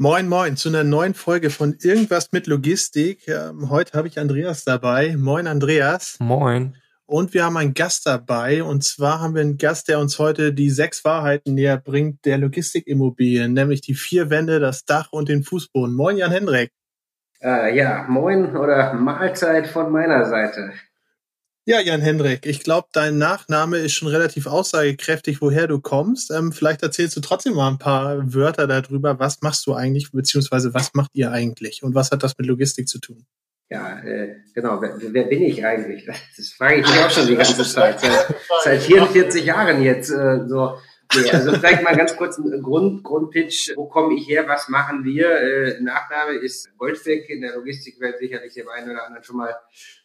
Moin, moin, zu einer neuen Folge von Irgendwas mit Logistik. Ähm, heute habe ich Andreas dabei. Moin, Andreas. Moin. Und wir haben einen Gast dabei. Und zwar haben wir einen Gast, der uns heute die sechs Wahrheiten näher bringt der Logistikimmobilien, nämlich die vier Wände, das Dach und den Fußboden. Moin, Jan Hendrik. Äh, ja, moin oder Mahlzeit von meiner Seite. Ja, Jan Hendrik, ich glaube, dein Nachname ist schon relativ aussagekräftig, woher du kommst. Ähm, vielleicht erzählst du trotzdem mal ein paar Wörter darüber. Was machst du eigentlich, beziehungsweise was macht ihr eigentlich und was hat das mit Logistik zu tun? Ja, äh, genau. Wer, wer bin ich eigentlich? Das frage ich mich auch schon die ganze Zeit. Seit, seit 44 Jahren jetzt. Äh, so Nee, also vielleicht mal ganz kurz ein Grund, Grundpitch. Wo komme ich her? Was machen wir? Äh, Nachname ist Goldbeck. In der Logistikwelt sicherlich dem einen oder anderen schon mal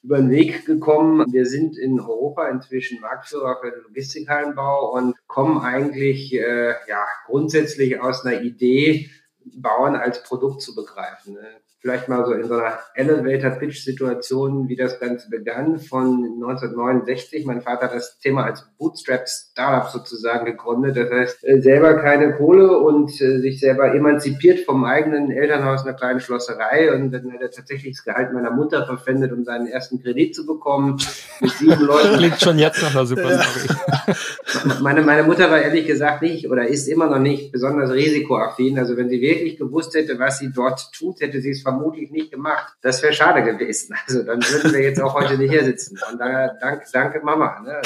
über den Weg gekommen. Wir sind in Europa inzwischen Marktführer für den Logistikhallenbau und kommen eigentlich äh, ja grundsätzlich aus einer Idee, Bauen als Produkt zu begreifen. Vielleicht mal so in so einer Elevator-Pitch-Situation, wie das Ganze begann, von 1969. Mein Vater hat das Thema als Bootstrap-Startup sozusagen gegründet. Das heißt, äh, selber keine Kohle und äh, sich selber emanzipiert vom eigenen Elternhaus in einer kleinen Schlosserei. Und dann hat er tatsächlich das Gehalt meiner Mutter verpfändet, um seinen ersten Kredit zu bekommen. Mit sieben Leuten. Klingt schon jetzt nach einer super Story. meine, meine Mutter war ehrlich gesagt nicht oder ist immer noch nicht besonders risikoaffin. Also wenn sie wirklich gewusst hätte, was sie dort tut, hätte sie es vermutlich nicht gemacht. Das wäre schade gewesen. Also dann würden wir jetzt auch heute nicht hier sitzen. Von daher danke, danke Mama. Ne?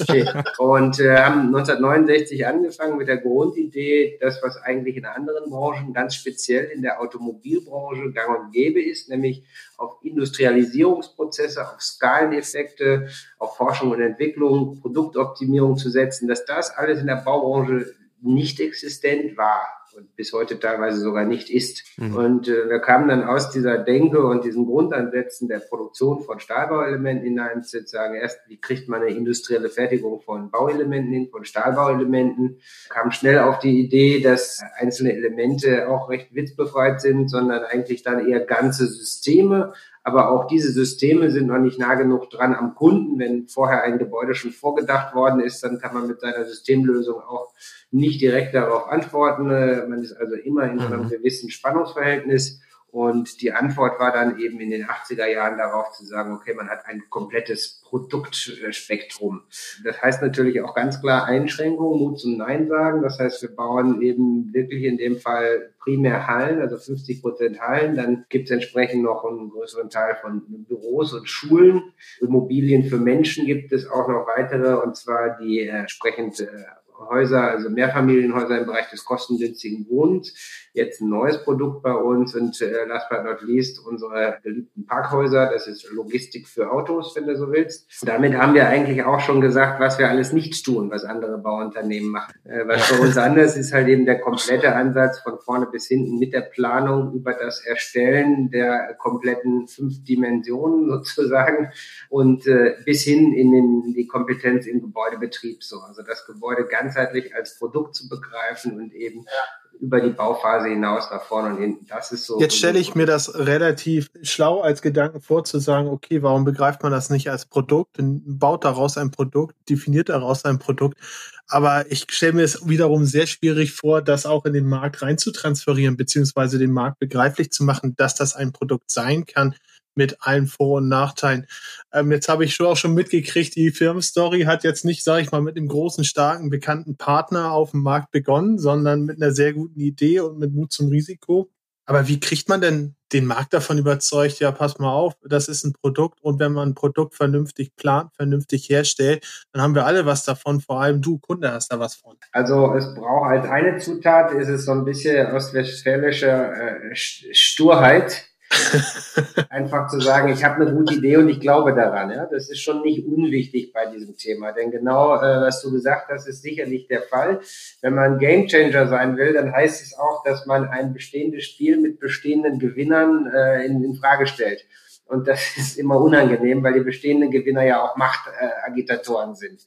Okay. Und äh, haben 1969 angefangen mit der Grundidee, das, was eigentlich in anderen Branchen, ganz speziell in der Automobilbranche gang und gäbe ist, nämlich auf Industrialisierungsprozesse, auf Skaleneffekte, auf Forschung und Entwicklung, Produktoptimierung zu setzen, dass das alles in der Baubranche nicht existent war und bis heute teilweise sogar nicht ist. Mhm. Und äh, wir kamen dann aus dieser Denke und diesen Grundansätzen der Produktion von Stahlbauelementen hinein, zu sagen, erst, wie kriegt man eine industrielle Fertigung von Bauelementen hin, von Stahlbauelementen, kam schnell auf die Idee, dass einzelne Elemente auch recht witzbefreit sind, sondern eigentlich dann eher ganze Systeme aber auch diese Systeme sind noch nicht nah genug dran am Kunden. Wenn vorher ein Gebäude schon vorgedacht worden ist, dann kann man mit seiner Systemlösung auch nicht direkt darauf antworten. Man ist also immer in einem mhm. gewissen Spannungsverhältnis. Und die Antwort war dann eben in den 80er Jahren darauf zu sagen, okay, man hat ein komplettes Produktspektrum. Das heißt natürlich auch ganz klar Einschränkungen, Mut zum Nein sagen. Das heißt, wir bauen eben wirklich in dem Fall primär Hallen, also 50 Prozent Hallen. Dann gibt es entsprechend noch einen größeren Teil von Büros und Schulen. Immobilien für Menschen gibt es auch noch weitere, und zwar die entsprechend äh, Häuser, also Mehrfamilienhäuser im Bereich des kostengünstigen Wohnens. Jetzt ein neues Produkt bei uns und äh, last but not least unsere beliebten Parkhäuser. Das ist Logistik für Autos, wenn du so willst. Damit haben wir eigentlich auch schon gesagt, was wir alles nicht tun, was andere Bauunternehmen machen. Äh, was für uns anders ist halt eben der komplette Ansatz von vorne bis hinten mit der Planung über das Erstellen der kompletten fünf Dimensionen sozusagen und äh, bis hin in, den, in die Kompetenz im Gebäudebetrieb so. Also das Gebäude ganz ganzheitlich als Produkt zu begreifen und eben über die Bauphase hinaus nach vorne und hinten. Das ist so. Jetzt stelle ich mir das relativ schlau als Gedanken vor, zu sagen, okay, warum begreift man das nicht als Produkt? Baut daraus ein Produkt, definiert daraus ein Produkt. Aber ich stelle mir es wiederum sehr schwierig vor, das auch in den Markt rein zu transferieren, beziehungsweise den Markt begreiflich zu machen, dass das ein Produkt sein kann, mit allen Vor- und Nachteilen. Ähm, jetzt habe ich schon auch schon mitgekriegt, die Firmenstory hat jetzt nicht, sage ich mal, mit einem großen, starken, bekannten Partner auf dem Markt begonnen, sondern mit einer sehr guten Idee und mit Mut zum Risiko. Aber wie kriegt man denn den Markt davon überzeugt, ja, pass mal auf, das ist ein Produkt und wenn man ein Produkt vernünftig plant, vernünftig herstellt, dann haben wir alle was davon, vor allem du, Kunde, hast da was von. Also es braucht als eine Zutat, ist es so ein bisschen ostwestfälische äh, Sturheit Einfach zu sagen, ich habe eine gute Idee und ich glaube daran. Ja? Das ist schon nicht unwichtig bei diesem Thema. Denn genau, äh, was du gesagt hast, ist sicherlich der Fall. Wenn man Gamechanger sein will, dann heißt es auch, dass man ein bestehendes Spiel mit bestehenden Gewinnern äh, in, in Frage stellt. Und das ist immer unangenehm, weil die bestehenden Gewinner ja auch Machtagitatoren äh, sind.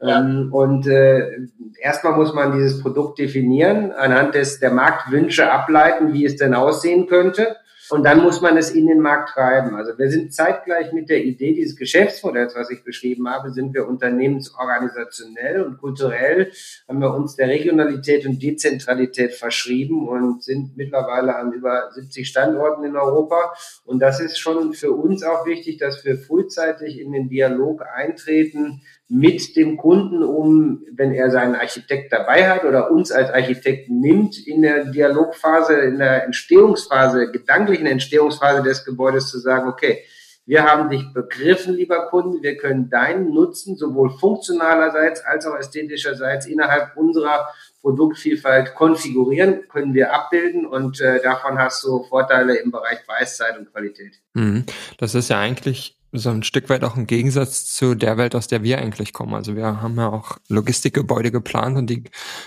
Ja. Ähm, und äh, erstmal muss man dieses Produkt definieren, anhand des der Marktwünsche ableiten, wie es denn aussehen könnte. Und dann muss man es in den Markt treiben. Also wir sind zeitgleich mit der Idee dieses Geschäftsmodells, was ich beschrieben habe, sind wir unternehmensorganisationell und kulturell haben wir uns der Regionalität und Dezentralität verschrieben und sind mittlerweile an über 70 Standorten in Europa. Und das ist schon für uns auch wichtig, dass wir frühzeitig in den Dialog eintreten, mit dem Kunden um, wenn er seinen Architekt dabei hat oder uns als Architekten nimmt, in der Dialogphase, in der Entstehungsphase, gedanklichen Entstehungsphase des Gebäudes zu sagen, okay, wir haben dich begriffen, lieber Kunde, wir können deinen Nutzen sowohl funktionalerseits als auch ästhetischerseits innerhalb unserer Produktvielfalt konfigurieren, können wir abbilden und äh, davon hast du Vorteile im Bereich Weißzeit und Qualität. Mhm. Das ist ja eigentlich so ein Stück weit auch ein Gegensatz zu der Welt, aus der wir eigentlich kommen. Also wir haben ja auch Logistikgebäude geplant und die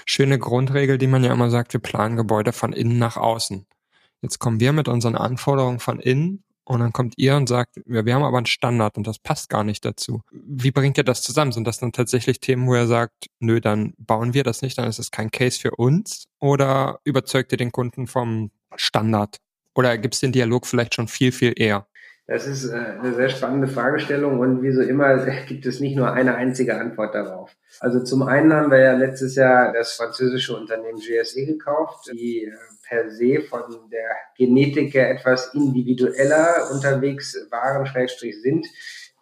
schöne Grundregel, die man ja immer sagt, wir planen Gebäude von innen nach außen. Jetzt kommen wir mit unseren Anforderungen von innen und dann kommt ihr und sagt, ja, wir haben aber einen Standard und das passt gar nicht dazu. Wie bringt ihr das zusammen? Sind das dann tatsächlich Themen, wo ihr sagt, nö, dann bauen wir das nicht, dann ist es kein Case für uns? Oder überzeugt ihr den Kunden vom Standard? Oder gibt es den Dialog vielleicht schon viel, viel eher? Das ist äh, eine sehr spannende Fragestellung und wie so immer gibt es nicht nur eine einzige Antwort darauf. Also zum einen haben wir ja letztes Jahr das französische Unternehmen GSE gekauft, die äh, per se von der Genetik her etwas individueller unterwegs waren, Schrägstrich sind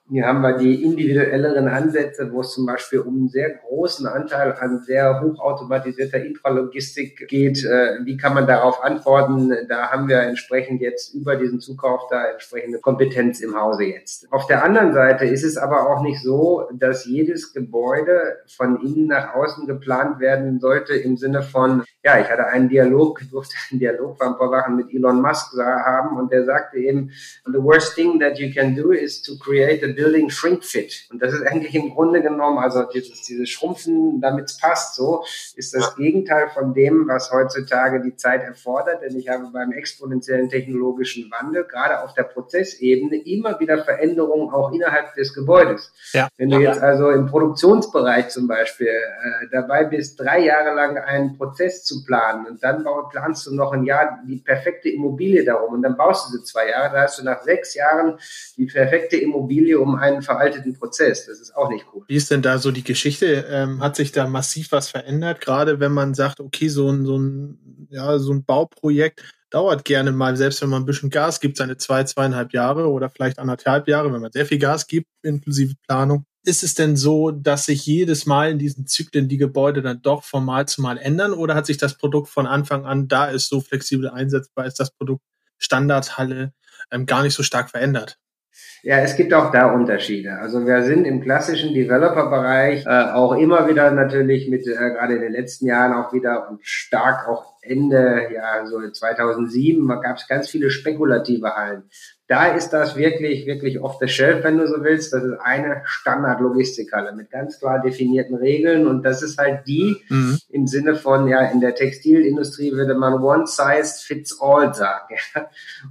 hier haben wir die individuelleren Ansätze, wo es zum Beispiel um einen sehr großen Anteil an sehr hochautomatisierter Intralogistik geht. Äh, wie kann man darauf antworten? Da haben wir entsprechend jetzt über diesen Zukauf da entsprechende Kompetenz im Hause jetzt. Auf der anderen Seite ist es aber auch nicht so, dass jedes Gebäude von innen nach außen geplant werden sollte im Sinne von, ja, ich hatte einen Dialog, durfte einen Dialog vor ein paar Wochen mit Elon Musk haben und der sagte eben, the worst thing that you can do is to create a building shrink fit. Und das ist eigentlich im Grunde genommen, also dieses, dieses Schrumpfen, damit es passt, so, ist das Gegenteil von dem, was heutzutage die Zeit erfordert. Denn ich habe beim exponentiellen technologischen Wandel, gerade auf der Prozessebene, immer wieder Veränderungen auch innerhalb des Gebäudes. Ja. Wenn du jetzt also im Produktionsbereich zum Beispiel äh, dabei bist, drei Jahre lang einen Prozess zu planen und dann planst du noch ein Jahr die perfekte Immobilie darum und dann baust du sie zwei Jahre, da hast du nach sechs Jahren die perfekte Immobilie, um einen veralteten Prozess. Das ist auch nicht cool. Wie ist denn da so die Geschichte? Ähm, hat sich da massiv was verändert? Gerade wenn man sagt, okay, so ein, so ein, ja, so ein Bauprojekt dauert gerne mal, selbst wenn man ein bisschen Gas gibt, seine zwei, zweieinhalb Jahre oder vielleicht anderthalb Jahre, wenn man sehr viel Gas gibt, inklusive Planung. Ist es denn so, dass sich jedes Mal in diesen Zyklen die Gebäude dann doch von Mal zu Mal ändern oder hat sich das Produkt von Anfang an, da es so flexibel einsetzbar ist, das Produkt Standardhalle ähm, gar nicht so stark verändert? Ja, es gibt auch da Unterschiede. Also wir sind im klassischen Developer-Bereich äh, auch immer wieder natürlich mit, äh, gerade in den letzten Jahren auch wieder und stark auch Ende, ja, so 2007 gab es ganz viele spekulative Hallen. Da ist das wirklich, wirklich off the shelf, wenn du so willst. Das ist eine Standard-Logistikhalle mit ganz klar definierten Regeln. Und das ist halt die mhm. im Sinne von, ja, in der Textilindustrie würde man one size fits all sagen.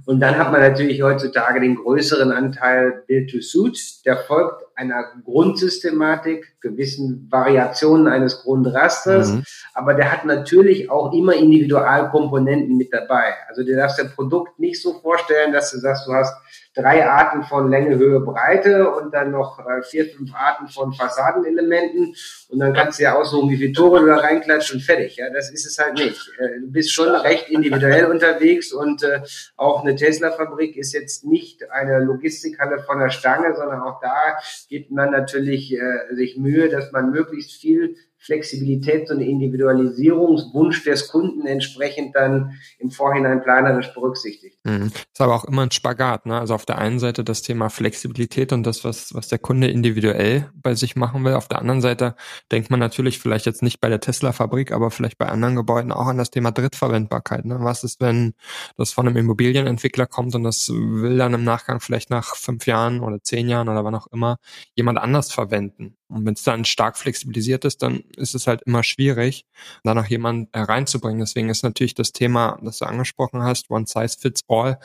Und dann hat man natürlich heutzutage den größeren Anteil Build to Suit. Der folgt einer Grundsystematik, gewissen Variationen eines Grundrasters, mhm. aber der hat natürlich auch immer Individualkomponenten mit dabei. Also du darfst dein Produkt nicht so vorstellen, dass du sagst, du hast drei Arten von Länge, Höhe, Breite und dann noch äh, vier, fünf Arten von Fassadenelementen und dann kannst du ja aussuchen, wie viel Tore du da reinklatscht und fertig. Ja, das ist es halt nicht. Äh, du bist schon recht individuell unterwegs und äh, auch eine Tesla-Fabrik ist jetzt nicht eine Logistikhalle von der Stange, sondern auch da gibt man natürlich äh, sich Mühe, dass man möglichst viel Flexibilität und Individualisierungswunsch des Kunden entsprechend dann im Vorhinein planerisch berücksichtigt. Mhm. Ist aber auch immer ein Spagat, ne? Also auf der einen Seite das Thema Flexibilität und das, was, was der Kunde individuell bei sich machen will. Auf der anderen Seite denkt man natürlich vielleicht jetzt nicht bei der Tesla-Fabrik, aber vielleicht bei anderen Gebäuden auch an das Thema Drittverwendbarkeit. Ne? Was ist, wenn das von einem Immobilienentwickler kommt und das will dann im Nachgang vielleicht nach fünf Jahren oder zehn Jahren oder wann auch immer jemand anders verwenden? Und wenn es dann stark flexibilisiert ist, dann ist es halt immer schwierig, da noch jemanden reinzubringen. Deswegen ist natürlich das Thema, das du angesprochen hast, One Size Fits All,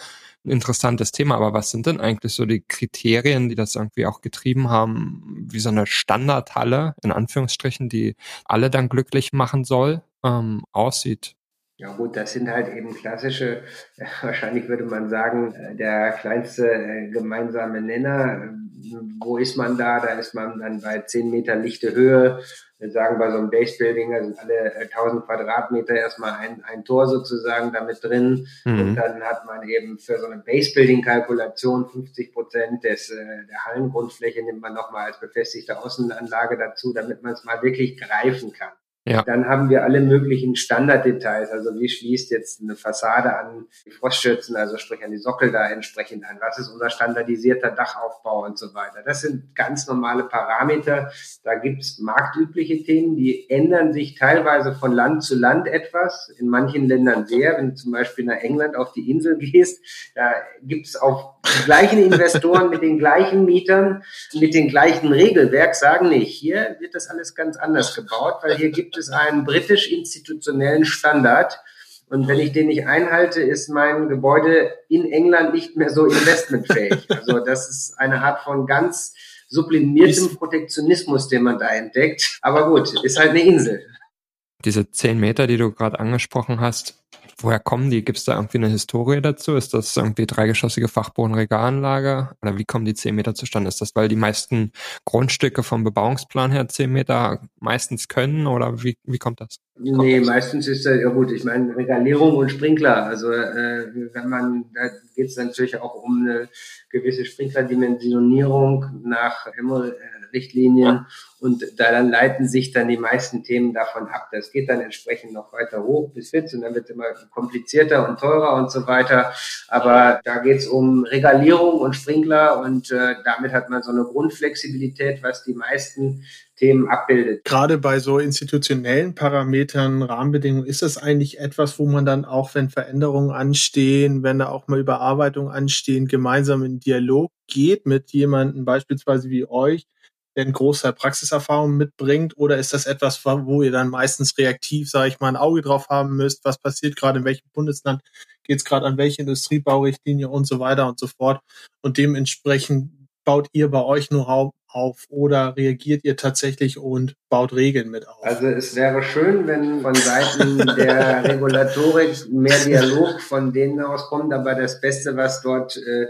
ein interessantes Thema. Aber was sind denn eigentlich so die Kriterien, die das irgendwie auch getrieben haben, wie so eine Standardhalle, in Anführungsstrichen, die alle dann glücklich machen soll, ähm, aussieht? Ja gut, das sind halt eben klassische, wahrscheinlich würde man sagen, äh, der kleinste äh, gemeinsame Nenner. Wo ist man da? Da ist man dann bei 10 Meter lichte Höhe. Wir sagen bei so einem Base-Building, da sind alle 1000 äh, Quadratmeter erstmal ein, ein Tor sozusagen damit drin. Mhm. Und dann hat man eben für so eine Base-Building-Kalkulation 50 Prozent des, der Hallengrundfläche nimmt man nochmal als befestigte Außenanlage dazu, damit man es mal wirklich greifen kann. Ja. Dann haben wir alle möglichen Standarddetails, also wie schließt jetzt eine Fassade an die Frostschützen, also sprich an die Sockel da entsprechend an, was ist unser standardisierter Dachaufbau und so weiter. Das sind ganz normale Parameter. Da gibt's marktübliche Themen, die ändern sich teilweise von Land zu Land etwas, in manchen Ländern sehr. Wenn du zum Beispiel nach England auf die Insel gehst, da gibt's auch die gleichen Investoren mit den gleichen Mietern, mit den gleichen Regelwerk, sagen nicht, hier wird das alles ganz anders gebaut, weil hier gibt es einen britisch-institutionellen Standard. Und wenn ich den nicht einhalte, ist mein Gebäude in England nicht mehr so investmentfähig. Also das ist eine Art von ganz sublimiertem Protektionismus, den man da entdeckt. Aber gut, ist halt eine Insel. Diese zehn Meter, die du gerade angesprochen hast, woher kommen die? Gibt es da irgendwie eine Historie dazu? Ist das irgendwie dreigeschossige Fachbodenregalanlage? Oder wie kommen die zehn Meter zustande? Ist das, weil die meisten Grundstücke vom Bebauungsplan her zehn Meter meistens können? Oder wie, wie kommt das? Wie kommt nee, das? meistens ist das, ja gut, ich meine, Regalierung und Sprinkler. Also äh, wenn man, da geht es natürlich auch um eine gewisse Sprinklerdimensionierung nach Himmel, äh, Richtlinien und da dann leiten sich dann die meisten Themen davon ab. Das geht dann entsprechend noch weiter hoch bis FITS und dann wird immer komplizierter und teurer und so weiter. Aber da geht es um Regalierung und Sprinkler und äh, damit hat man so eine Grundflexibilität, was die meisten Themen abbildet. Gerade bei so institutionellen Parametern, Rahmenbedingungen, ist das eigentlich etwas, wo man dann auch, wenn Veränderungen anstehen, wenn da auch mal Überarbeitungen anstehen, gemeinsam in Dialog geht mit jemandem beispielsweise wie euch, der eine große Praxiserfahrung mitbringt? Oder ist das etwas, wo ihr dann meistens reaktiv, sage ich mal, ein Auge drauf haben müsst? Was passiert gerade in welchem Bundesland? Geht es gerade an welche Industriebaurichtlinie und so weiter und so fort? Und dementsprechend baut ihr bei euch Know-how auf oder reagiert ihr tatsächlich und baut Regeln mit auf? Also es wäre schön, wenn von Seiten der Regulatorik mehr Dialog von denen aus kommt, aber das Beste, was dort äh,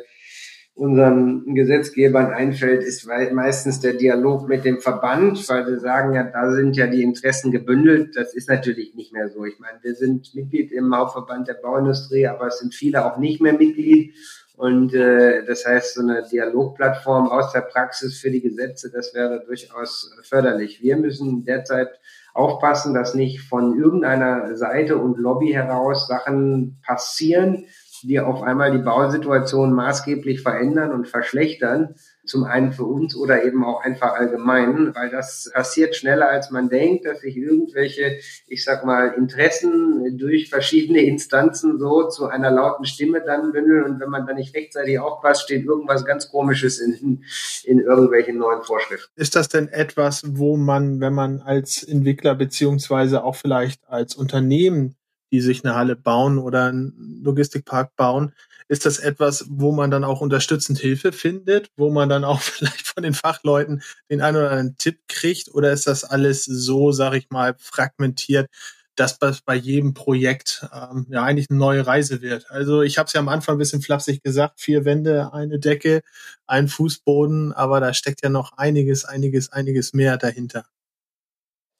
unseren Gesetzgebern einfällt, ist meistens der Dialog mit dem Verband, weil sie sagen ja, da sind ja die Interessen gebündelt. Das ist natürlich nicht mehr so. Ich meine, wir sind Mitglied im Hauptverband der Bauindustrie, aber es sind viele auch nicht mehr Mitglied. Und äh, das heißt, so eine Dialogplattform aus der Praxis für die Gesetze, das wäre durchaus förderlich. Wir müssen derzeit aufpassen, dass nicht von irgendeiner Seite und Lobby heraus Sachen passieren, die auf einmal die Bausituation maßgeblich verändern und verschlechtern. Zum einen für uns oder eben auch einfach allgemein, weil das passiert schneller als man denkt, dass sich irgendwelche, ich sag mal, Interessen durch verschiedene Instanzen so zu einer lauten Stimme dann bündeln und wenn man da nicht rechtzeitig aufpasst, steht irgendwas ganz Komisches in, in irgendwelchen neuen Vorschriften. Ist das denn etwas, wo man, wenn man als Entwickler beziehungsweise auch vielleicht als Unternehmen die sich eine Halle bauen oder einen Logistikpark bauen, ist das etwas, wo man dann auch unterstützend Hilfe findet, wo man dann auch vielleicht von den Fachleuten den einen oder anderen Tipp kriegt oder ist das alles so, sag ich mal, fragmentiert, dass das bei jedem Projekt ähm, ja eigentlich eine neue Reise wird. Also ich habe es ja am Anfang ein bisschen flapsig gesagt, vier Wände, eine Decke, ein Fußboden, aber da steckt ja noch einiges, einiges, einiges mehr dahinter.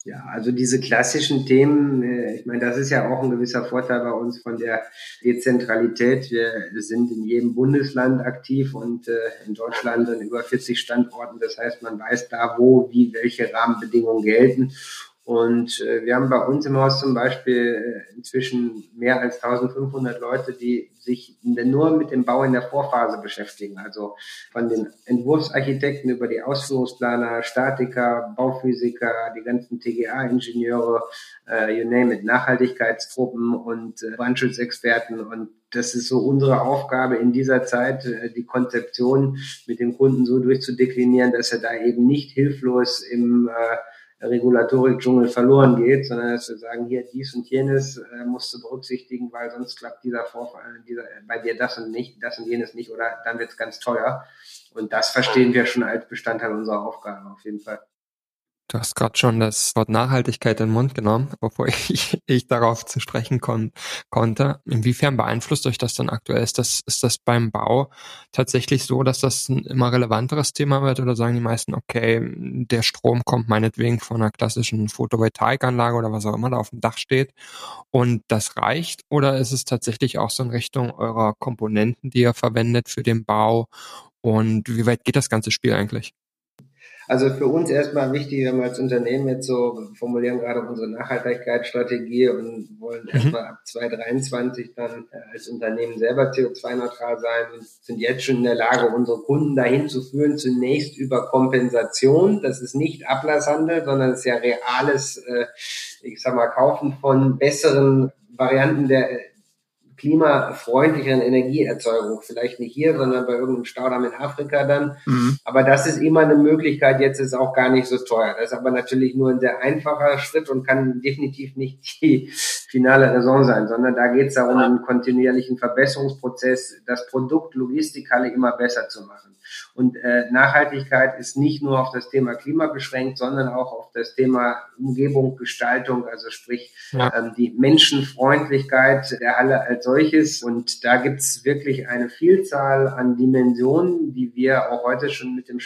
Ja, also diese klassischen Themen, äh, ich meine, das ist ja auch ein gewisser Vorteil bei uns von der Dezentralität. Wir sind in jedem Bundesland aktiv und äh, in Deutschland an über 40 Standorten. Das heißt, man weiß da, wo, wie, welche Rahmenbedingungen gelten. Und äh, wir haben bei uns im Haus zum Beispiel äh, inzwischen mehr als 1500 Leute, die sich nur mit dem Bau in der Vorphase beschäftigen. Also von den Entwurfsarchitekten über die Ausführungsplaner, Statiker, Bauphysiker, die ganzen TGA-Ingenieure, äh, you name it, Nachhaltigkeitstruppen und äh, Brandschutzexperten. Und das ist so unsere Aufgabe in dieser Zeit, äh, die Konzeption mit dem Kunden so durchzudeklinieren, dass er da eben nicht hilflos im äh, Regulatorik-Dschungel verloren geht, sondern dass wir sagen, hier dies und jenes äh, musst du berücksichtigen, weil sonst klappt dieser Vorfall, dieser, bei dir das und nicht, das und jenes nicht oder dann wird es ganz teuer. Und das verstehen wir schon als Bestandteil unserer Aufgabe auf jeden Fall. Du hast gerade schon das Wort Nachhaltigkeit in den Mund genommen, bevor ich, ich darauf zu sprechen kon konnte. Inwiefern beeinflusst euch das dann aktuell? Ist das, ist das beim Bau tatsächlich so, dass das ein immer relevanteres Thema wird oder sagen die meisten, okay, der Strom kommt meinetwegen von einer klassischen Photovoltaikanlage oder was auch immer da auf dem Dach steht und das reicht? Oder ist es tatsächlich auch so in Richtung eurer Komponenten, die ihr verwendet für den Bau? Und wie weit geht das ganze Spiel eigentlich? Also für uns erstmal wichtig, wenn wir als Unternehmen jetzt so formulieren gerade unsere Nachhaltigkeitsstrategie und wollen mhm. erstmal ab 2023 dann äh, als Unternehmen selber CO2-neutral sein und sind jetzt schon in der Lage, unsere Kunden dahin zu führen, zunächst über Kompensation. Das ist nicht Ablasshandel, sondern es ist ja reales, äh, ich sag mal, Kaufen von besseren Varianten der klimafreundlicheren Energieerzeugung. Vielleicht nicht hier, sondern bei irgendeinem Staudamm in Afrika dann. Mhm. Aber das ist immer eine Möglichkeit. Jetzt ist auch gar nicht so teuer. Das ist aber natürlich nur ein sehr einfacher Schritt und kann definitiv nicht die finale Raison sein, sondern da geht es darum, einen kontinuierlichen Verbesserungsprozess, das Produkt Logistikhalle immer besser zu machen. Und äh, Nachhaltigkeit ist nicht nur auf das Thema Klima beschränkt, sondern auch auf das Thema Umgebung, Gestaltung, also sprich ja. ähm, die Menschenfreundlichkeit der Halle als solches. Und da gibt's wirklich eine Vielzahl an Dimensionen, die wir auch heute schon mit dem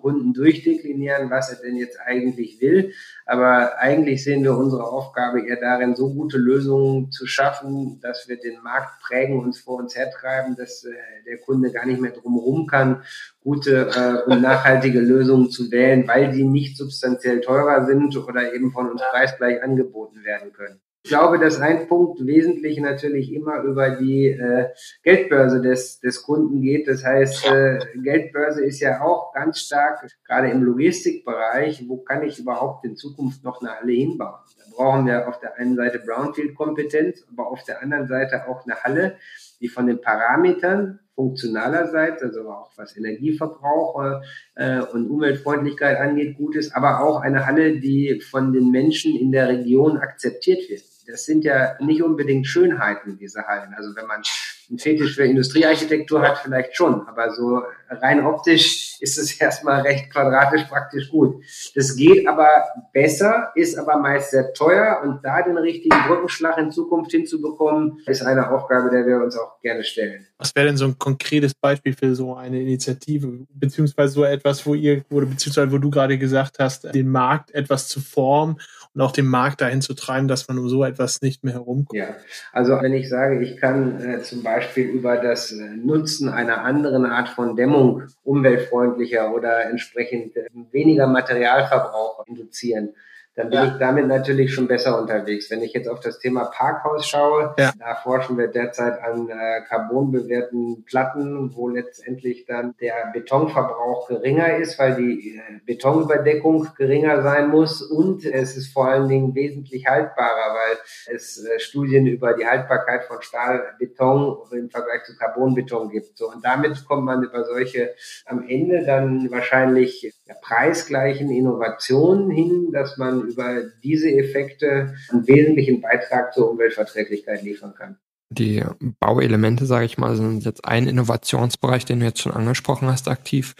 Kunden durchdeklinieren, was er denn jetzt eigentlich will. Aber eigentlich sehen wir unsere Aufgabe eher darin, so gute Lösungen zu schaffen, dass wir den Markt prägen, uns vor uns hertreiben, dass äh, der Kunde gar nicht mehr drumherum kann, gute äh, und nachhaltige Lösungen zu wählen, weil die nicht substanziell teurer sind oder eben von uns preisgleich angeboten werden können. Ich glaube, dass ein Punkt wesentlich natürlich immer über die äh, Geldbörse des, des Kunden geht. Das heißt, äh, Geldbörse ist ja auch ganz stark, gerade im Logistikbereich, wo kann ich überhaupt in Zukunft noch eine Halle hinbauen? Da brauchen wir auf der einen Seite Brownfield-Kompetenz, aber auf der anderen Seite auch eine Halle, die von den Parametern funktionalerseits, also auch was Energieverbrauch äh, und Umweltfreundlichkeit angeht, gut ist, aber auch eine Halle, die von den Menschen in der Region akzeptiert wird das sind ja nicht unbedingt Schönheiten, diese Hallen. Also wenn man einen Fetisch für Industriearchitektur hat, vielleicht schon, aber so rein optisch ist es erstmal recht quadratisch praktisch gut. Das geht aber besser, ist aber meist sehr teuer und da den richtigen Brückenschlag in Zukunft hinzubekommen, ist eine Aufgabe, der wir uns auch gerne stellen. Was wäre denn so ein konkretes Beispiel für so eine Initiative, beziehungsweise so etwas, wo ihr, oder beziehungsweise wo du gerade gesagt hast, den Markt etwas zu formen und auch den Markt dahin zu treiben, dass man um so etwas nicht mehr herumkommt. Ja, also wenn ich sage, ich kann äh, zum Beispiel über das äh, Nutzen einer anderen Art von Dämmung umweltfreundlicher oder entsprechend äh, weniger Materialverbrauch induzieren, dann bin ja. ich damit natürlich schon besser unterwegs. Wenn ich jetzt auf das Thema Parkhaus schaue, ja. da forschen wir derzeit an äh, carbonbewehrten Platten, wo letztendlich dann der Betonverbrauch geringer ist, weil die äh, Betonüberdeckung geringer sein muss und es ist vor allen Dingen wesentlich haltbarer, weil es äh, Studien über die Haltbarkeit von Stahlbeton im Vergleich zu Carbonbeton gibt. So, und damit kommt man über solche am Ende dann wahrscheinlich preisgleichen Innovationen hin, dass man über diese Effekte einen wesentlichen Beitrag zur Umweltverträglichkeit liefern kann. Die Bauelemente, sage ich mal, sind jetzt ein Innovationsbereich, den du jetzt schon angesprochen hast, aktiv.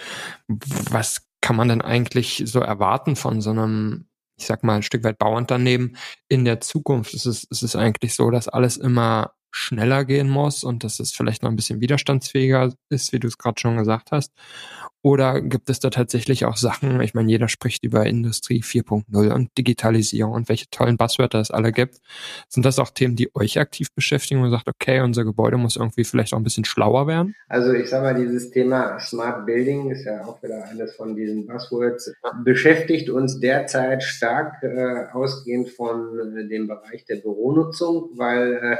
Was kann man denn eigentlich so erwarten von so einem, ich sag mal, ein Stück weit Bauunternehmen in der Zukunft? Ist es, ist es eigentlich so, dass alles immer schneller gehen muss und dass es vielleicht noch ein bisschen widerstandsfähiger ist, wie du es gerade schon gesagt hast? Oder gibt es da tatsächlich auch Sachen, ich meine, jeder spricht über Industrie 4.0 und Digitalisierung und welche tollen Buzzwörter es alle gibt. Sind das auch Themen, die euch aktiv beschäftigen und sagt, okay, unser Gebäude muss irgendwie vielleicht auch ein bisschen schlauer werden? Also ich sage mal, dieses Thema Smart Building ist ja auch wieder eines von diesen Buzzwords, beschäftigt uns derzeit stark äh, ausgehend von äh, dem Bereich der Büronutzung, weil äh,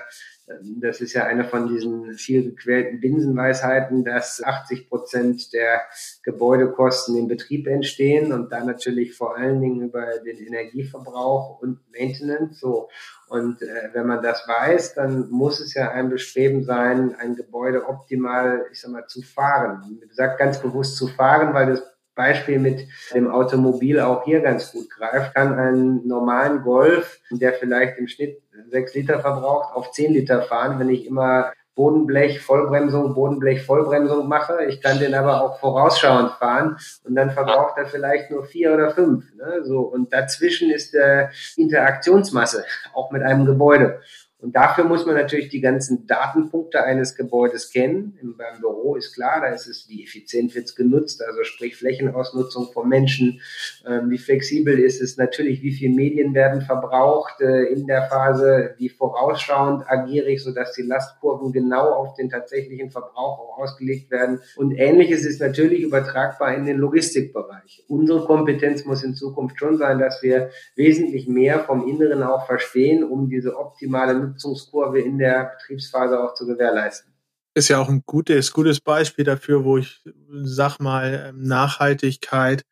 das ist ja eine von diesen viel gequälten Binsenweisheiten, dass 80 Prozent der Gebäudekosten im Betrieb entstehen und da natürlich vor allen Dingen über den Energieverbrauch und Maintenance. So. Und äh, wenn man das weiß, dann muss es ja ein Bestreben sein, ein Gebäude optimal, ich sag mal, zu fahren. Wie gesagt, ganz bewusst zu fahren, weil das Beispiel mit dem Automobil auch hier ganz gut greift, kann einen normalen Golf, der vielleicht im Schnitt sechs Liter verbraucht, auf zehn Liter fahren, wenn ich immer Bodenblech, Vollbremsung, Bodenblech, Vollbremsung mache. Ich kann den aber auch vorausschauend fahren und dann verbraucht er vielleicht nur vier oder fünf. Ne? So, und dazwischen ist der Interaktionsmasse, auch mit einem Gebäude. Und dafür muss man natürlich die ganzen Datenpunkte eines Gebäudes kennen. Im, beim Büro ist klar, da ist es, wie effizient wird es genutzt, also sprich Flächenausnutzung von Menschen, ähm, wie flexibel ist es natürlich, wie viel Medien werden verbraucht äh, in der Phase, wie vorausschauend agiere ich, sodass die Lastkurven genau auf den tatsächlichen Verbrauch auch ausgelegt werden. Und ähnliches ist natürlich übertragbar in den Logistikbereich. Unsere Kompetenz muss in Zukunft schon sein, dass wir wesentlich mehr vom Inneren auch verstehen, um diese optimale Nutzungskurve in der Betriebsphase auch zu gewährleisten. Ist ja auch ein gutes, gutes Beispiel dafür, wo ich sag mal ähm, Nachhaltigkeit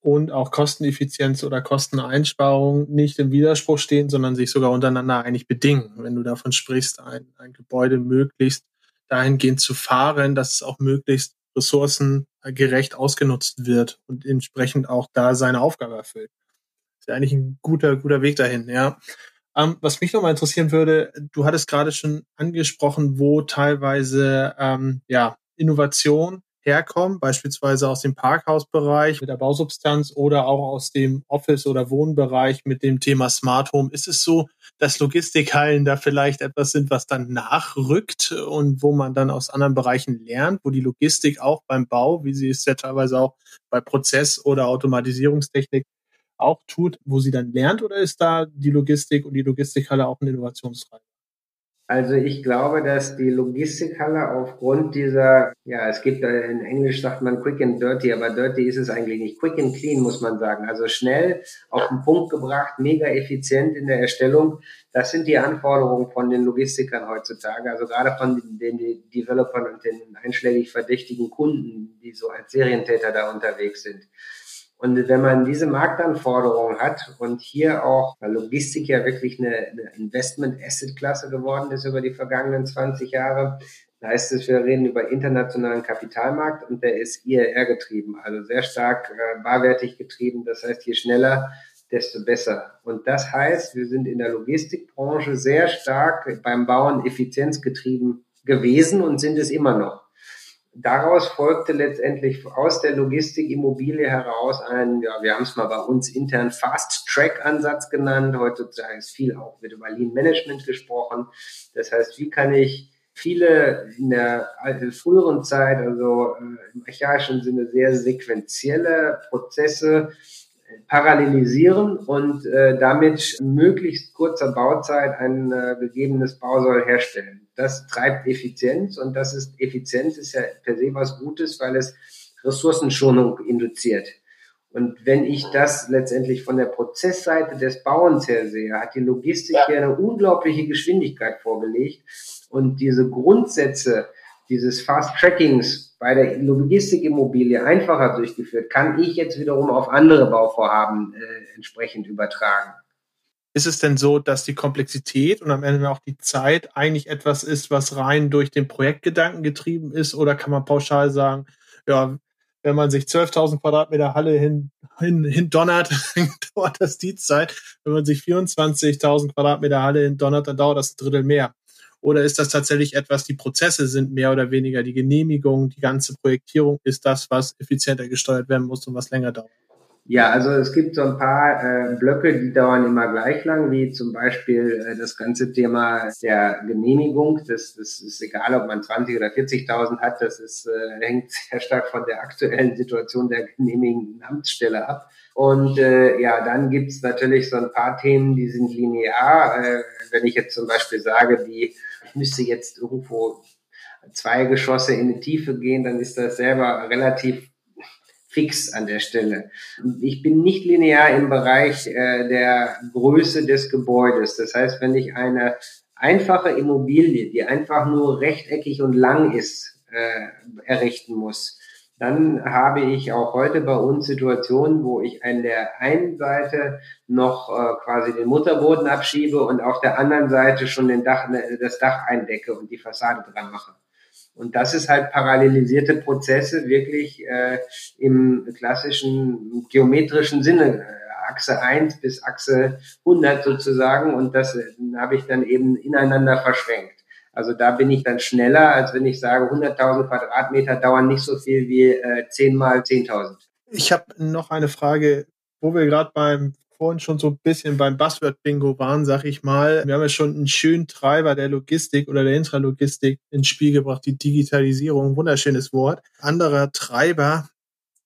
und auch Kosteneffizienz oder Kosteneinsparung nicht im Widerspruch stehen, sondern sich sogar untereinander eigentlich bedingen. Wenn du davon sprichst, ein, ein Gebäude möglichst dahingehend zu fahren, dass es auch möglichst ressourcengerecht ausgenutzt wird und entsprechend auch da seine Aufgabe erfüllt. Ist ja eigentlich ein guter, guter Weg dahin, ja. Ähm, was mich nochmal interessieren würde, du hattest gerade schon angesprochen, wo teilweise ähm, ja, Innovation herkommt, beispielsweise aus dem Parkhausbereich mit der Bausubstanz oder auch aus dem Office- oder Wohnbereich mit dem Thema Smart Home. Ist es so, dass Logistikhallen da vielleicht etwas sind, was dann nachrückt und wo man dann aus anderen Bereichen lernt, wo die Logistik auch beim Bau, wie sie es ja teilweise auch bei Prozess- oder Automatisierungstechnik auch tut, wo sie dann lernt, oder ist da die Logistik und die Logistikhalle auch ein Innovationstreiber? Also ich glaube, dass die Logistikhalle aufgrund dieser, ja, es gibt in Englisch sagt man quick and dirty, aber dirty ist es eigentlich nicht. Quick and clean muss man sagen. Also schnell auf den Punkt gebracht, mega effizient in der Erstellung. Das sind die Anforderungen von den Logistikern heutzutage. Also gerade von den Developern und den einschlägig verdächtigen Kunden, die so als Serientäter da unterwegs sind. Und wenn man diese Marktanforderungen hat und hier auch Logistik ja wirklich eine, eine Investment-Asset-Klasse geworden ist über die vergangenen 20 Jahre, heißt es, wir reden über internationalen Kapitalmarkt und der ist IRR getrieben, also sehr stark äh, barwertig getrieben. Das heißt, je schneller, desto besser. Und das heißt, wir sind in der Logistikbranche sehr stark beim Bauen effizienzgetrieben gewesen und sind es immer noch. Daraus folgte letztendlich aus der Logistikimmobilie heraus ein, ja, wir haben es mal bei uns intern Fast-Track-Ansatz genannt. Heutzutage ist viel auch mit über Lean Management gesprochen. Das heißt, wie kann ich viele in der früheren Zeit, also äh, im archaischen Sinne sehr sequentielle Prozesse parallelisieren und äh, damit möglichst kurzer Bauzeit ein äh, gegebenes Bausoll herstellen. Das treibt Effizienz und das ist Effizienz ist ja per se was Gutes, weil es Ressourcenschonung induziert. Und wenn ich das letztendlich von der Prozessseite des Bauens her sehe, hat die Logistik ja. hier eine unglaubliche Geschwindigkeit vorgelegt. Und diese Grundsätze dieses Fast Trackings bei der Logistikimmobilie einfacher durchgeführt, kann ich jetzt wiederum auf andere Bauvorhaben äh, entsprechend übertragen. Ist es denn so, dass die Komplexität und am Ende auch die Zeit eigentlich etwas ist, was rein durch den Projektgedanken getrieben ist? Oder kann man pauschal sagen, ja, wenn man sich 12.000 Quadratmeter Halle hin, hin, hin donnert, dann dauert das die Zeit. Wenn man sich 24.000 Quadratmeter Halle hin donnert, dann dauert das ein Drittel mehr. Oder ist das tatsächlich etwas, die Prozesse sind mehr oder weniger die Genehmigung, die ganze Projektierung ist das, was effizienter gesteuert werden muss und was länger dauert? Ja, also es gibt so ein paar äh, Blöcke, die dauern immer gleich lang, wie zum Beispiel äh, das ganze Thema der Genehmigung. Das, das ist egal, ob man 20 oder 40.000 hat, das ist, äh, hängt sehr stark von der aktuellen Situation der genehmigenden Amtsstelle ab. Und äh, ja, dann gibt's natürlich so ein paar Themen, die sind linear. Äh, wenn ich jetzt zum Beispiel sage, die ich müsste jetzt irgendwo zwei Geschosse in die Tiefe gehen, dann ist das selber relativ fix an der Stelle. Ich bin nicht linear im Bereich äh, der Größe des Gebäudes. Das heißt, wenn ich eine einfache Immobilie, die einfach nur rechteckig und lang ist, äh, errichten muss, dann habe ich auch heute bei uns Situationen, wo ich an der einen Seite noch äh, quasi den Mutterboden abschiebe und auf der anderen Seite schon den Dach, das Dach eindecke und die Fassade dran mache. Und das ist halt parallelisierte Prozesse wirklich äh, im klassischen geometrischen Sinne. Äh, Achse 1 bis Achse 100 sozusagen und das äh, habe ich dann eben ineinander verschränkt. Also da bin ich dann schneller, als wenn ich sage, 100.000 Quadratmeter dauern nicht so viel wie äh, 10 mal 10.000. Ich habe noch eine Frage, wo wir gerade beim vorhin schon so ein bisschen beim Buzzword-Bingo waren, sag ich mal. Wir haben ja schon einen schönen Treiber der Logistik oder der Intralogistik ins Spiel gebracht, die Digitalisierung, wunderschönes Wort. Anderer Treiber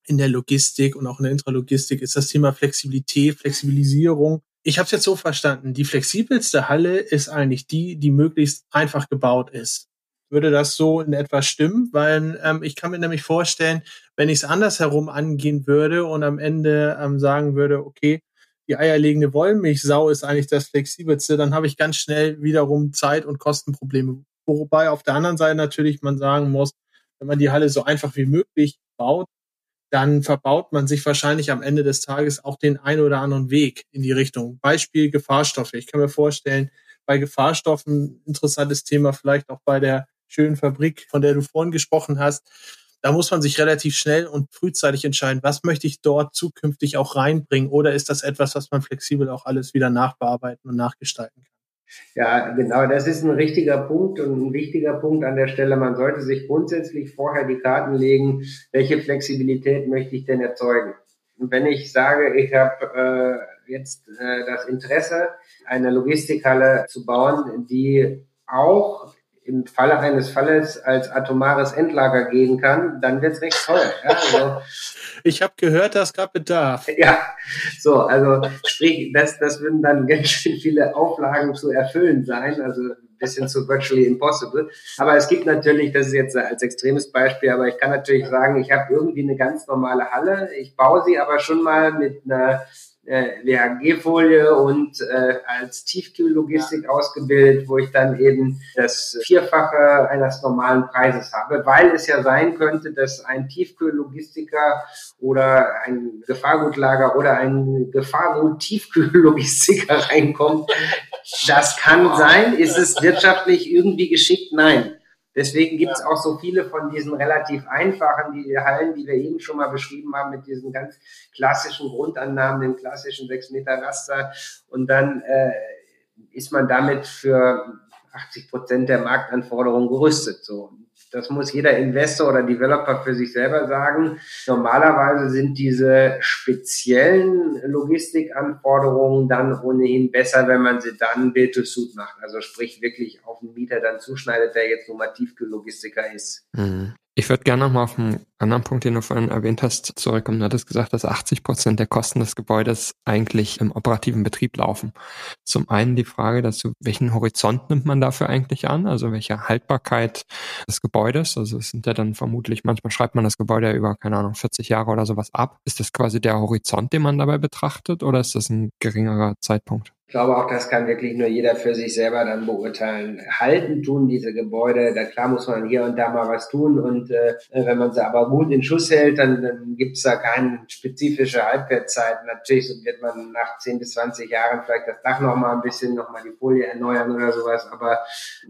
in der Logistik und auch in der Intralogistik ist das Thema Flexibilität, Flexibilisierung. Ich habe es jetzt so verstanden, die flexibelste Halle ist eigentlich die, die möglichst einfach gebaut ist. Würde das so in etwa stimmen? Weil ähm, ich kann mir nämlich vorstellen, wenn ich es andersherum angehen würde und am Ende ähm, sagen würde, okay, die eierlegende Wollmilchsau ist eigentlich das flexibelste, dann habe ich ganz schnell wiederum Zeit- und Kostenprobleme. Wobei auf der anderen Seite natürlich man sagen muss, wenn man die Halle so einfach wie möglich baut, dann verbaut man sich wahrscheinlich am Ende des Tages auch den ein oder anderen Weg in die Richtung. Beispiel Gefahrstoffe. Ich kann mir vorstellen, bei Gefahrstoffen interessantes Thema vielleicht auch bei der schönen Fabrik, von der du vorhin gesprochen hast da muss man sich relativ schnell und frühzeitig entscheiden, was möchte ich dort zukünftig auch reinbringen oder ist das etwas, was man flexibel auch alles wieder nachbearbeiten und nachgestalten kann? Ja, genau, das ist ein richtiger Punkt und ein wichtiger Punkt an der Stelle. Man sollte sich grundsätzlich vorher die Karten legen, welche Flexibilität möchte ich denn erzeugen. Und wenn ich sage, ich habe äh, jetzt äh, das Interesse, eine Logistikhalle zu bauen, die auch im Falle eines Falles als atomares Endlager gehen kann, dann wird es recht teuer. Ja, also, ich habe gehört, dass gerade Bedarf. Ja, so, also sprich, das, das würden dann ganz schön viele Auflagen zu erfüllen sein, also ein bisschen zu virtually impossible. Aber es gibt natürlich, das ist jetzt als extremes Beispiel, aber ich kann natürlich sagen, ich habe irgendwie eine ganz normale Halle, ich baue sie aber schon mal mit einer äh, WHG-Folie und äh, als Tiefkühllogistik ja. ausgebildet, wo ich dann eben das Vierfache eines normalen Preises habe, weil es ja sein könnte, dass ein Tiefkühllogistiker oder ein Gefahrgutlager oder ein Gefahrgut-Tiefkühllogistiker reinkommt. Das kann sein. Ist es wirtschaftlich irgendwie geschickt? Nein. Deswegen gibt es auch so viele von diesen relativ einfachen die Hallen, die wir eben schon mal beschrieben haben, mit diesen ganz klassischen Grundannahmen, den klassischen 6 Meter Raster. Und dann äh, ist man damit für 80 Prozent der Marktanforderungen gerüstet. So. Das muss jeder Investor oder Developer für sich selber sagen. Normalerweise sind diese speziellen Logistikanforderungen dann ohnehin besser, wenn man sie dann Build-to-Suit macht. Also sprich wirklich auf den Mieter dann zuschneidet, der jetzt normativ Logistiker ist. Mhm. Ich würde gerne nochmal auf einen anderen Punkt, den du vorhin erwähnt hast, zurückkommen. Du hattest gesagt, dass 80 Prozent der Kosten des Gebäudes eigentlich im operativen Betrieb laufen. Zum einen die Frage dazu, welchen Horizont nimmt man dafür eigentlich an? Also welche Haltbarkeit des Gebäudes? Also es sind ja dann vermutlich, manchmal schreibt man das Gebäude ja über, keine Ahnung, 40 Jahre oder sowas ab. Ist das quasi der Horizont, den man dabei betrachtet oder ist das ein geringerer Zeitpunkt? Ich glaube auch, das kann wirklich nur jeder für sich selber dann beurteilen. Halten tun diese Gebäude, da klar muss man hier und da mal was tun und äh, wenn man sie aber gut in Schuss hält, dann, dann gibt es da keine spezifische Halbwertszeit. Natürlich wird man nach 10 bis 20 Jahren vielleicht das Dach nochmal ein bisschen, nochmal die Folie erneuern oder sowas, aber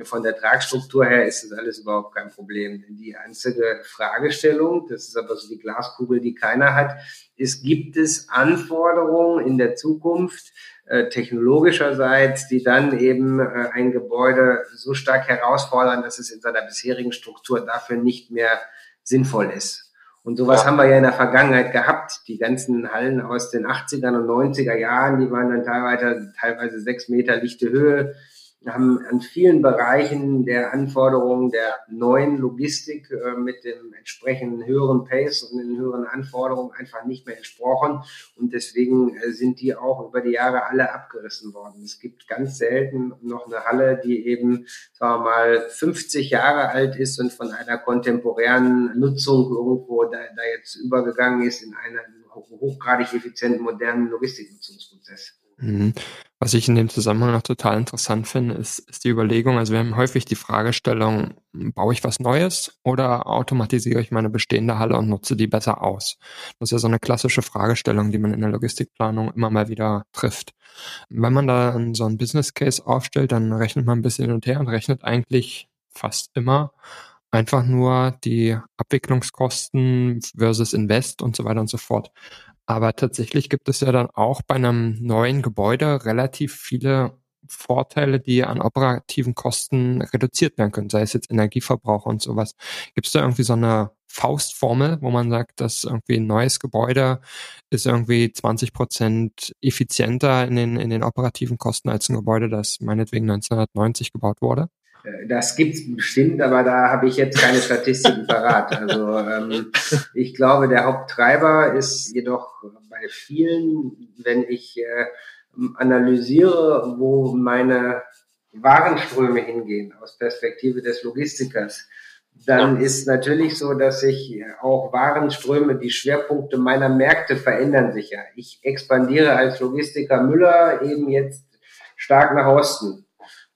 von der Tragstruktur her ist das alles überhaupt kein Problem. Die einzige Fragestellung, das ist aber so die Glaskugel, die keiner hat, ist, gibt es Anforderungen in der Zukunft, technologischerseits, die dann eben äh, ein Gebäude so stark herausfordern, dass es in seiner bisherigen Struktur dafür nicht mehr sinnvoll ist. Und sowas haben wir ja in der Vergangenheit gehabt. Die ganzen Hallen aus den 80er und 90er Jahren, die waren dann teilweise, teilweise sechs Meter lichte Höhe haben an vielen Bereichen der Anforderungen der neuen Logistik äh, mit dem entsprechenden höheren Pace und den höheren Anforderungen einfach nicht mehr entsprochen. Und deswegen äh, sind die auch über die Jahre alle abgerissen worden. Es gibt ganz selten noch eine Halle, die eben, sagen wir mal, 50 Jahre alt ist und von einer kontemporären Nutzung irgendwo da, da jetzt übergegangen ist in einen hochgradig effizienten, modernen Logistiknutzungsprozess. Mhm. Was ich in dem Zusammenhang noch total interessant finde, ist, ist die Überlegung, also wir haben häufig die Fragestellung, baue ich was Neues oder automatisiere ich meine bestehende Halle und nutze die besser aus? Das ist ja so eine klassische Fragestellung, die man in der Logistikplanung immer mal wieder trifft. Wenn man da so einen Business Case aufstellt, dann rechnet man ein bisschen hin und her und rechnet eigentlich fast immer einfach nur die Abwicklungskosten versus Invest und so weiter und so fort. Aber tatsächlich gibt es ja dann auch bei einem neuen Gebäude relativ viele Vorteile, die an operativen Kosten reduziert werden können, sei es jetzt Energieverbrauch und sowas. Gibt es da irgendwie so eine Faustformel, wo man sagt, dass irgendwie ein neues Gebäude ist irgendwie 20 Prozent effizienter in den, in den operativen Kosten als ein Gebäude, das meinetwegen 1990 gebaut wurde? Äh, das gibt's bestimmt, aber da habe ich jetzt keine Statistiken parat. Also ähm, ich glaube, der Haupttreiber ist jedoch bei vielen, wenn ich äh, analysiere, wo meine Warenströme hingehen aus Perspektive des Logistikers, dann ist natürlich so, dass sich auch Warenströme, die Schwerpunkte meiner Märkte verändern sich ja. Ich expandiere als Logistiker Müller eben jetzt stark nach Osten.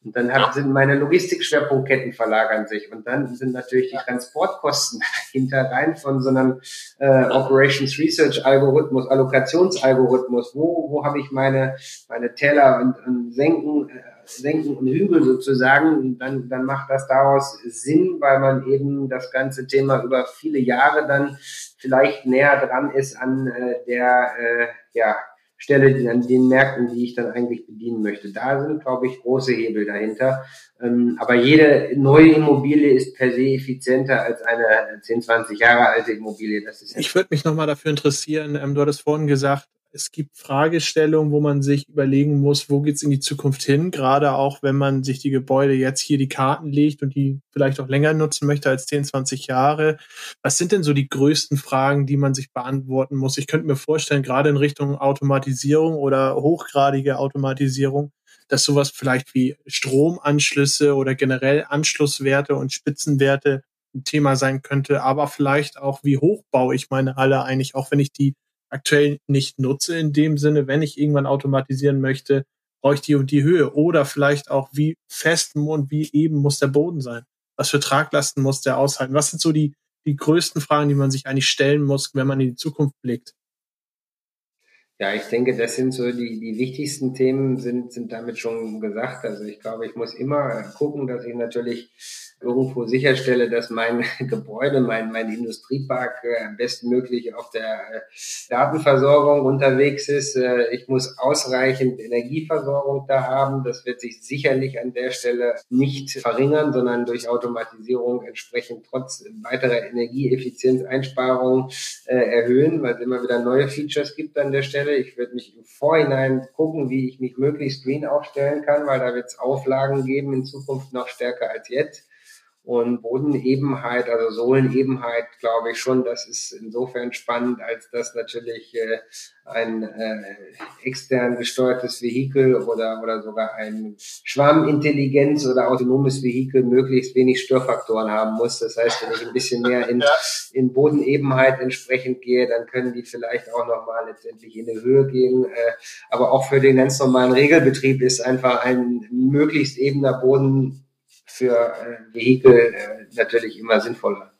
Und dann hab, sind meine Logistikschwerpunktketten verlagern sich. Und dann sind natürlich die Transportkosten dahinter rein von so einem äh, Operations Research Algorithmus, Allokationsalgorithmus. Wo, wo habe ich meine, meine Teller und, und Senken, äh, Senken und Hügel sozusagen? Und dann, dann macht das daraus Sinn, weil man eben das ganze Thema über viele Jahre dann vielleicht näher dran ist an äh, der, äh, ja, Stelle die, an den Märkten, die ich dann eigentlich bedienen möchte. Da sind, glaube ich, große Hebel dahinter. Ähm, aber jede neue Immobilie ist per se effizienter als eine 10, 20 Jahre alte Immobilie. Das ist ich würde mich nochmal dafür interessieren. Ähm, du hattest vorhin gesagt, es gibt Fragestellungen, wo man sich überlegen muss, wo geht's in die Zukunft hin, gerade auch wenn man sich die Gebäude jetzt hier die Karten legt und die vielleicht auch länger nutzen möchte als 10, 20 Jahre. Was sind denn so die größten Fragen, die man sich beantworten muss? Ich könnte mir vorstellen, gerade in Richtung Automatisierung oder hochgradige Automatisierung, dass sowas vielleicht wie Stromanschlüsse oder generell Anschlusswerte und Spitzenwerte ein Thema sein könnte, aber vielleicht auch, wie hoch baue ich meine Halle eigentlich, auch wenn ich die aktuell nicht nutze in dem Sinne, wenn ich irgendwann automatisieren möchte, brauche ich die und die Höhe oder vielleicht auch wie fest und wie eben muss der Boden sein. Was für Traglasten muss der aushalten? Was sind so die, die größten Fragen, die man sich eigentlich stellen muss, wenn man in die Zukunft blickt? Ja, ich denke, das sind so die, die wichtigsten Themen sind, sind damit schon gesagt. Also ich glaube, ich muss immer gucken, dass ich natürlich irgendwo sicherstelle, dass mein Gebäude, mein, mein Industriepark äh, bestmöglich auf der äh, Datenversorgung unterwegs ist. Äh, ich muss ausreichend Energieversorgung da haben. Das wird sich sicherlich an der Stelle nicht verringern, sondern durch Automatisierung entsprechend trotz weiterer Energieeffizienzeinsparungen äh, erhöhen, weil es immer wieder neue Features gibt an der Stelle. Ich würde mich im Vorhinein gucken, wie ich mich möglichst green aufstellen kann, weil da wird es Auflagen geben in Zukunft noch stärker als jetzt. Und Bodenebenheit, also Sohlenebenheit, glaube ich schon, das ist insofern spannend, als dass natürlich äh, ein äh, extern gesteuertes Vehikel oder, oder sogar ein Schwarmintelligenz oder autonomes Vehikel möglichst wenig Störfaktoren haben muss. Das heißt, wenn ich ein bisschen mehr in, in Bodenebenheit entsprechend gehe, dann können die vielleicht auch nochmal letztendlich in die Höhe gehen. Äh, aber auch für den ganz normalen Regelbetrieb ist einfach ein möglichst ebener Boden für äh, Vehikel äh, natürlich immer sinnvoller.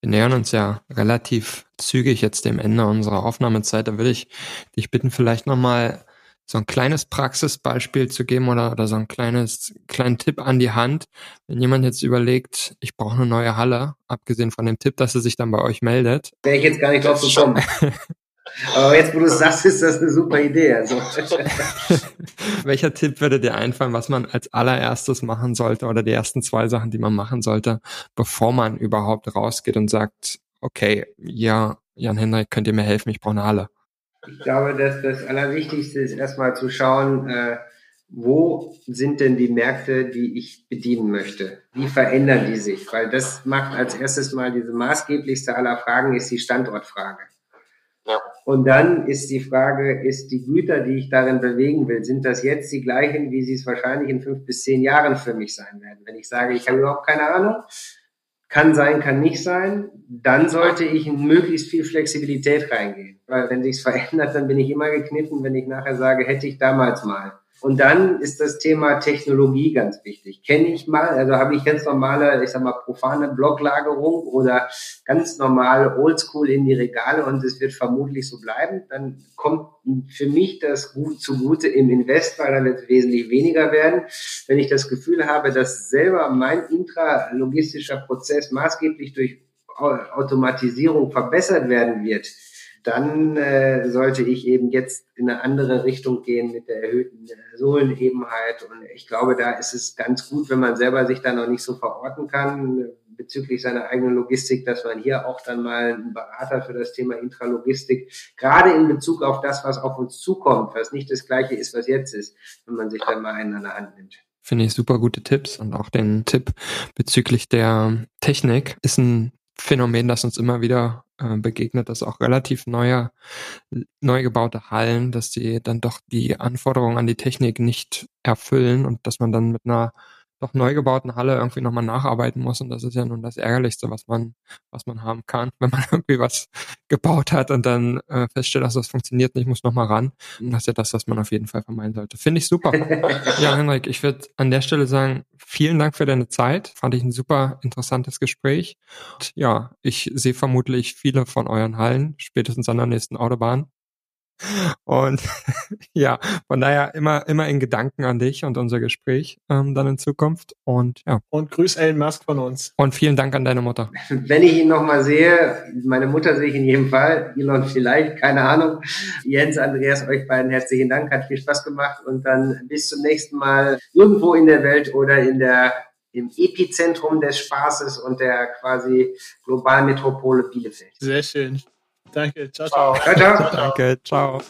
Wir nähern uns ja relativ zügig jetzt dem Ende unserer Aufnahmezeit. Da würde ich dich bitten, vielleicht nochmal so ein kleines Praxisbeispiel zu geben oder, oder so ein kleines, kleinen Tipp an die Hand. Wenn jemand jetzt überlegt, ich brauche eine neue Halle, abgesehen von dem Tipp, dass er sich dann bei euch meldet. Wäre ich jetzt gar nicht drauf gekommen. Aber jetzt, wo du es sagst, ist das eine super Idee. Also. Welcher Tipp würde dir einfallen, was man als allererstes machen sollte oder die ersten zwei Sachen, die man machen sollte, bevor man überhaupt rausgeht und sagt, okay, ja, Jan-Henrik, könnt ihr mir helfen, ich brauche eine Halle? Ich glaube, dass das Allerwichtigste ist erstmal zu schauen, äh, wo sind denn die Märkte, die ich bedienen möchte? Wie verändern die sich? Weil das macht als erstes mal diese maßgeblichste aller Fragen, ist die Standortfrage. Ja. Und dann ist die Frage, ist die Güter, die ich darin bewegen will, sind das jetzt die gleichen, wie sie es wahrscheinlich in fünf bis zehn Jahren für mich sein werden? Wenn ich sage, ich habe überhaupt keine Ahnung, kann sein, kann nicht sein, dann sollte ich in möglichst viel Flexibilität reingehen. Weil wenn sich's verändert, dann bin ich immer gekniffen, wenn ich nachher sage, hätte ich damals mal. Und dann ist das Thema Technologie ganz wichtig. Kenne ich mal, also habe ich ganz normale, ich sag mal, profane Blocklagerung oder ganz normal Oldschool in die Regale und es wird vermutlich so bleiben, dann kommt für mich das gut zugute im Invest, weil dann wird es wesentlich weniger werden. Wenn ich das Gefühl habe, dass selber mein intralogistischer Prozess maßgeblich durch Automatisierung verbessert werden wird, dann äh, sollte ich eben jetzt in eine andere Richtung gehen mit der erhöhten äh, Sohlenebenheit. Und ich glaube, da ist es ganz gut, wenn man selber sich da noch nicht so verorten kann bezüglich seiner eigenen Logistik, dass man hier auch dann mal einen Berater für das Thema Intralogistik, gerade in Bezug auf das, was auf uns zukommt, was nicht das gleiche ist, was jetzt ist, wenn man sich dann mal einen an der Hand nimmt. Finde ich super gute Tipps und auch den Tipp bezüglich der Technik ist ein Phänomen, das uns immer wieder äh, begegnet, dass auch relativ neue, neu gebaute Hallen, dass die dann doch die Anforderungen an die Technik nicht erfüllen und dass man dann mit einer doch neu gebauten Halle irgendwie nochmal nacharbeiten muss. Und das ist ja nun das Ärgerlichste, was man, was man haben kann, wenn man irgendwie was gebaut hat und dann äh, feststellt, dass das funktioniert nicht, muss nochmal ran. Und das ist ja das, was man auf jeden Fall vermeiden sollte. Finde ich super. ja, Henrik, ich würde an der Stelle sagen, vielen Dank für deine Zeit. Fand ich ein super interessantes Gespräch. Und ja, ich sehe vermutlich viele von euren Hallen, spätestens an der nächsten Autobahn. Und ja, von daher immer, immer in Gedanken an dich und unser Gespräch ähm, dann in Zukunft. Und ja. Und grüß Elon Musk von uns. Und vielen Dank an deine Mutter. Wenn ich ihn nochmal sehe, meine Mutter sehe ich in jedem Fall, Elon vielleicht, keine Ahnung. Jens, Andreas, euch beiden herzlichen Dank, hat viel Spaß gemacht und dann bis zum nächsten Mal irgendwo in der Welt oder in der im Epizentrum des Spaßes und der quasi globalen Metropole Bielefeld. Sehr schön. Danke. Ciao, ciao. Ciao, ciao. Danke. Ciao.